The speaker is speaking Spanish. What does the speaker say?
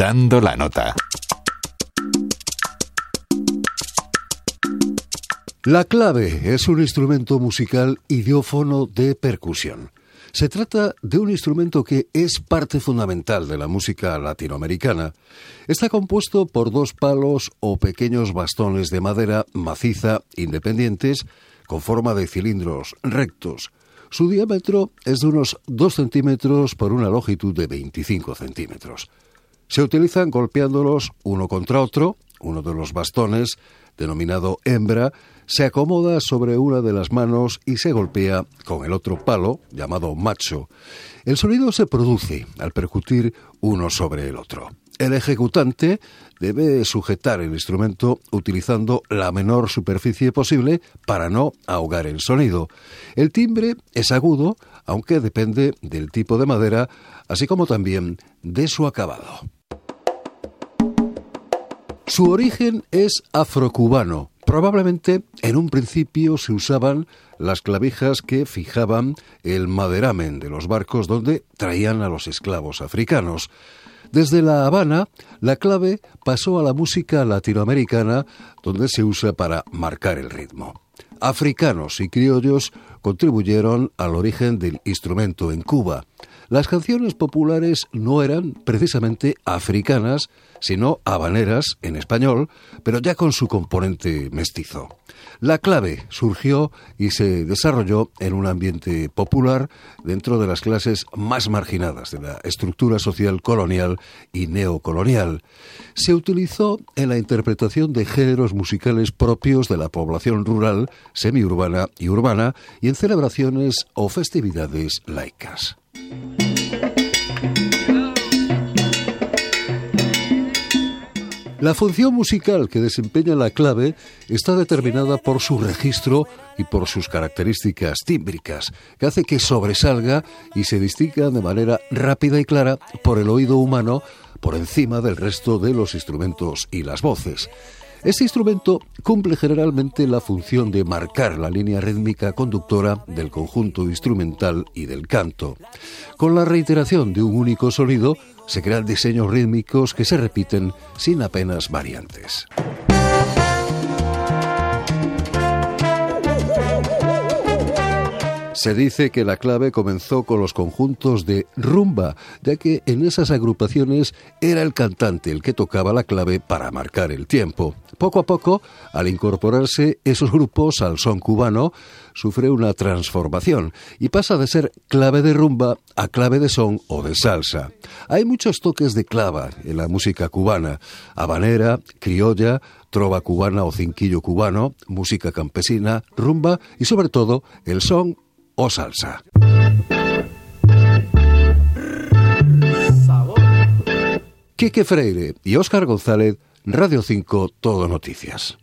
Dando la nota. La clave es un instrumento musical idiófono de percusión. Se trata de un instrumento que es parte fundamental de la música latinoamericana. Está compuesto por dos palos o pequeños bastones de madera maciza independientes con forma de cilindros rectos. Su diámetro es de unos 2 centímetros por una longitud de 25 centímetros. Se utilizan golpeándolos uno contra otro, uno de los bastones, denominado hembra, se acomoda sobre una de las manos y se golpea con el otro palo, llamado macho. El sonido se produce al percutir uno sobre el otro. El ejecutante debe sujetar el instrumento utilizando la menor superficie posible para no ahogar el sonido. El timbre es agudo, aunque depende del tipo de madera, así como también de su acabado. Su origen es afrocubano, Probablemente en un principio se usaban las clavijas que fijaban el maderamen de los barcos donde traían a los esclavos africanos. Desde La Habana, la clave pasó a la música latinoamericana, donde se usa para marcar el ritmo. Africanos y criollos contribuyeron al origen del instrumento en Cuba. Las canciones populares no eran precisamente africanas, sino habaneras en español, pero ya con su componente mestizo. La clave surgió y se desarrolló en un ambiente popular dentro de las clases más marginadas de la estructura social colonial y neocolonial. Se utilizó en la interpretación de géneros musicales propios de la población rural, semiurbana y urbana y en celebraciones o festividades laicas. La función musical que desempeña la clave está determinada por su registro y por sus características tímbricas, que hace que sobresalga y se distinga de manera rápida y clara por el oído humano por encima del resto de los instrumentos y las voces. Este instrumento cumple generalmente la función de marcar la línea rítmica conductora del conjunto instrumental y del canto. Con la reiteración de un único sonido, se crean diseños rítmicos que se repiten sin apenas variantes. Se dice que la clave comenzó con los conjuntos de rumba, ya que en esas agrupaciones era el cantante el que tocaba la clave para marcar el tiempo. Poco a poco, al incorporarse esos grupos al son cubano, sufre una transformación y pasa de ser clave de rumba a clave de son o de salsa. Hay muchos toques de clava en la música cubana, habanera, criolla, trova cubana o cinquillo cubano, música campesina, rumba y sobre todo el son o salsa. Quique Freire y Óscar González, Radio 5 Todo Noticias.